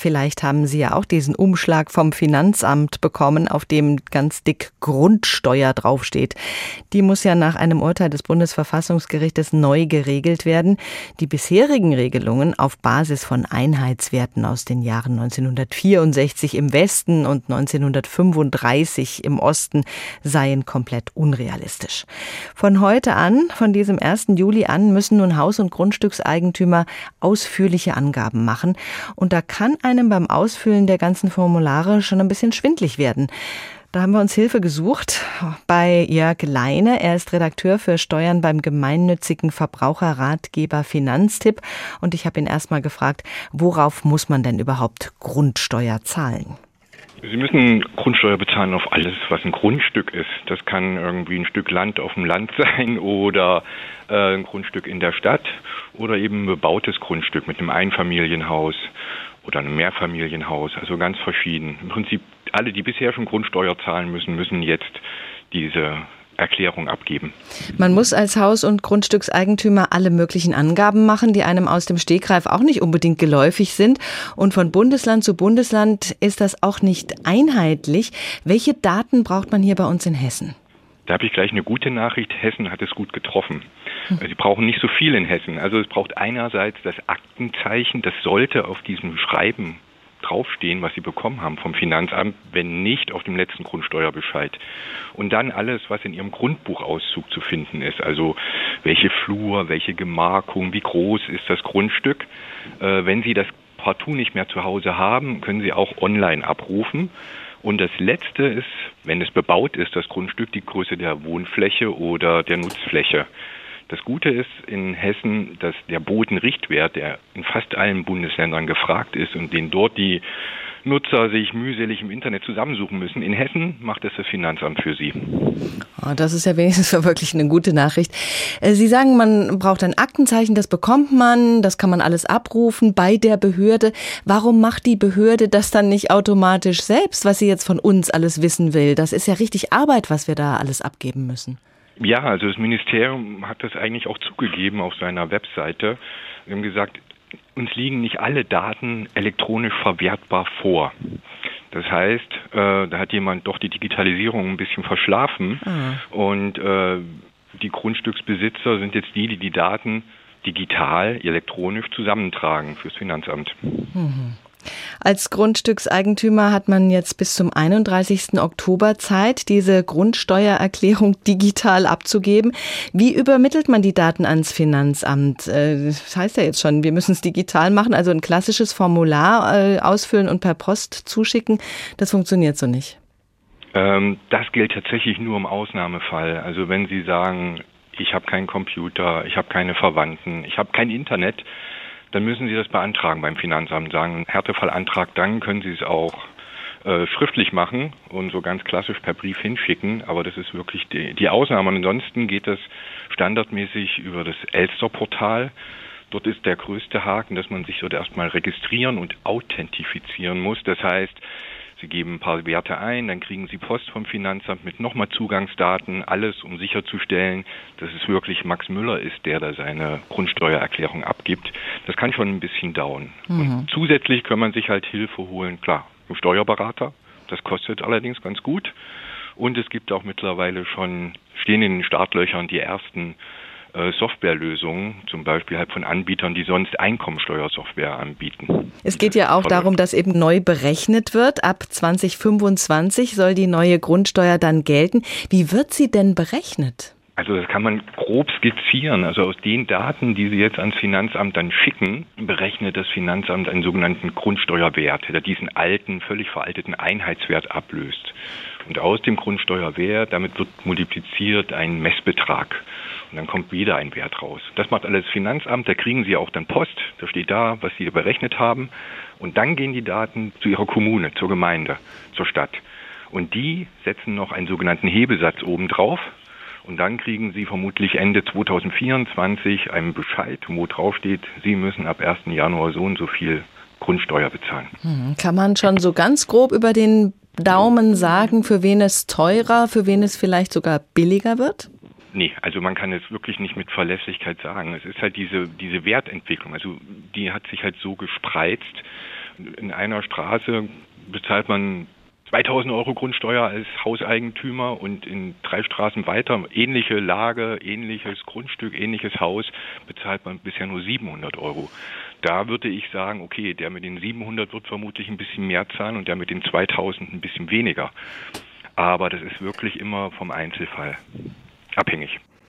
Vielleicht haben Sie ja auch diesen Umschlag vom Finanzamt bekommen, auf dem ganz dick Grundsteuer draufsteht. Die muss ja nach einem Urteil des Bundesverfassungsgerichtes neu geregelt werden. Die bisherigen Regelungen auf Basis von Einheitswerten aus den Jahren 1964 im Westen und 1935 im Osten seien komplett unrealistisch. Von heute an, von diesem 1. Juli an, müssen nun Haus- und Grundstückseigentümer ausführliche Angaben machen. Und da kann einem beim Ausfüllen der ganzen Formulare schon ein bisschen schwindlig werden. Da haben wir uns Hilfe gesucht bei Jörg Leine. Er ist Redakteur für Steuern beim gemeinnützigen Verbraucherratgeber Finanztipp. Und ich habe ihn erstmal gefragt, worauf muss man denn überhaupt Grundsteuer zahlen? Sie müssen Grundsteuer bezahlen auf alles, was ein Grundstück ist. Das kann irgendwie ein Stück Land auf dem Land sein oder äh, ein Grundstück in der Stadt oder eben ein bebautes Grundstück mit einem Einfamilienhaus oder einem Mehrfamilienhaus. Also ganz verschieden. Im Prinzip alle, die bisher schon Grundsteuer zahlen müssen, müssen jetzt diese Erklärung abgeben. Man muss als Haus- und Grundstückseigentümer alle möglichen Angaben machen, die einem aus dem Stegreif auch nicht unbedingt geläufig sind. Und von Bundesland zu Bundesland ist das auch nicht einheitlich. Welche Daten braucht man hier bei uns in Hessen? Da habe ich gleich eine gute Nachricht. Hessen hat es gut getroffen. Hm. Sie brauchen nicht so viel in Hessen. Also es braucht einerseits das Aktenzeichen, das sollte auf diesem Schreiben draufstehen, was sie bekommen haben vom Finanzamt, wenn nicht auf dem letzten Grundsteuerbescheid. Und dann alles, was in ihrem Grundbuchauszug zu finden ist, also welche Flur, welche Gemarkung, wie groß ist das Grundstück. Äh, wenn Sie das partout nicht mehr zu Hause haben, können Sie auch online abrufen. Und das Letzte ist, wenn es bebaut ist, das Grundstück, die Größe der Wohnfläche oder der Nutzfläche. Das Gute ist in Hessen, dass der Bodenrichtwert, der in fast allen Bundesländern gefragt ist und den dort die Nutzer sich mühselig im Internet zusammensuchen müssen. In Hessen macht es das Finanzamt für sie. Oh, das ist ja wenigstens wirklich eine gute Nachricht. Äh, sie sagen, man braucht ein Aktenzeichen, das bekommt man, das kann man alles abrufen bei der Behörde. Warum macht die Behörde das dann nicht automatisch selbst, was sie jetzt von uns alles wissen will? Das ist ja richtig Arbeit, was wir da alles abgeben müssen. Ja, also das Ministerium hat das eigentlich auch zugegeben auf seiner Webseite. Wir haben gesagt, uns liegen nicht alle Daten elektronisch verwertbar vor. Das heißt, äh, da hat jemand doch die Digitalisierung ein bisschen verschlafen mhm. und äh, die Grundstücksbesitzer sind jetzt die, die die Daten digital, elektronisch zusammentragen fürs Finanzamt. Mhm. Als Grundstückseigentümer hat man jetzt bis zum 31. Oktober Zeit, diese Grundsteuererklärung digital abzugeben. Wie übermittelt man die Daten ans Finanzamt? Äh, das heißt ja jetzt schon, wir müssen es digital machen, also ein klassisches Formular äh, ausfüllen und per Post zuschicken. Das funktioniert so nicht. Ähm, das gilt tatsächlich nur im Ausnahmefall. Also wenn Sie sagen, ich habe keinen Computer, ich habe keine Verwandten, ich habe kein Internet, dann müssen Sie das beantragen beim Finanzamt, sagen Härtefallantrag, dann können Sie es auch äh, schriftlich machen und so ganz klassisch per Brief hinschicken, aber das ist wirklich die, die Ausnahme. Ansonsten geht das standardmäßig über das Elster-Portal. Dort ist der größte Haken, dass man sich dort erstmal registrieren und authentifizieren muss. Das heißt, Sie geben ein paar Werte ein, dann kriegen Sie Post vom Finanzamt mit nochmal Zugangsdaten, alles um sicherzustellen, dass es wirklich Max Müller ist, der da seine Grundsteuererklärung abgibt. Das kann schon ein bisschen dauern. Mhm. Und zusätzlich kann man sich halt Hilfe holen, klar, im Steuerberater. Das kostet allerdings ganz gut. Und es gibt auch mittlerweile schon, stehen in den Startlöchern die ersten Softwarelösungen, zum Beispiel halt von Anbietern, die sonst Einkommensteuersoftware anbieten. Es geht ja auch darum, dass eben neu berechnet wird. Ab 2025 soll die neue Grundsteuer dann gelten. Wie wird sie denn berechnet? Also das kann man grob skizzieren. Also aus den Daten, die Sie jetzt ans Finanzamt dann schicken, berechnet das Finanzamt einen sogenannten Grundsteuerwert, der diesen alten, völlig veralteten Einheitswert ablöst. Und aus dem Grundsteuerwert, damit wird multipliziert ein Messbetrag. Und dann kommt wieder ein Wert raus. Das macht alles Finanzamt, da kriegen Sie auch dann Post, da steht da, was Sie berechnet haben. Und dann gehen die Daten zu Ihrer Kommune, zur Gemeinde, zur Stadt. Und die setzen noch einen sogenannten Hebesatz obendrauf. Und dann kriegen Sie vermutlich Ende 2024 einen Bescheid, wo drauf steht, Sie müssen ab 1. Januar so und so viel Grundsteuer bezahlen. Hm, kann man schon so ganz grob über den Daumen sagen, für wen es teurer, für wen es vielleicht sogar billiger wird? Nee, also man kann es wirklich nicht mit Verlässlichkeit sagen. Es ist halt diese, diese Wertentwicklung, also die hat sich halt so gespreizt. In einer Straße bezahlt man 2000 Euro Grundsteuer als Hauseigentümer und in drei Straßen weiter, ähnliche Lage, ähnliches Grundstück, ähnliches Haus, bezahlt man bisher nur 700 Euro. Da würde ich sagen, okay, der mit den 700 wird vermutlich ein bisschen mehr zahlen und der mit den 2000 ein bisschen weniger. Aber das ist wirklich immer vom Einzelfall abhängig.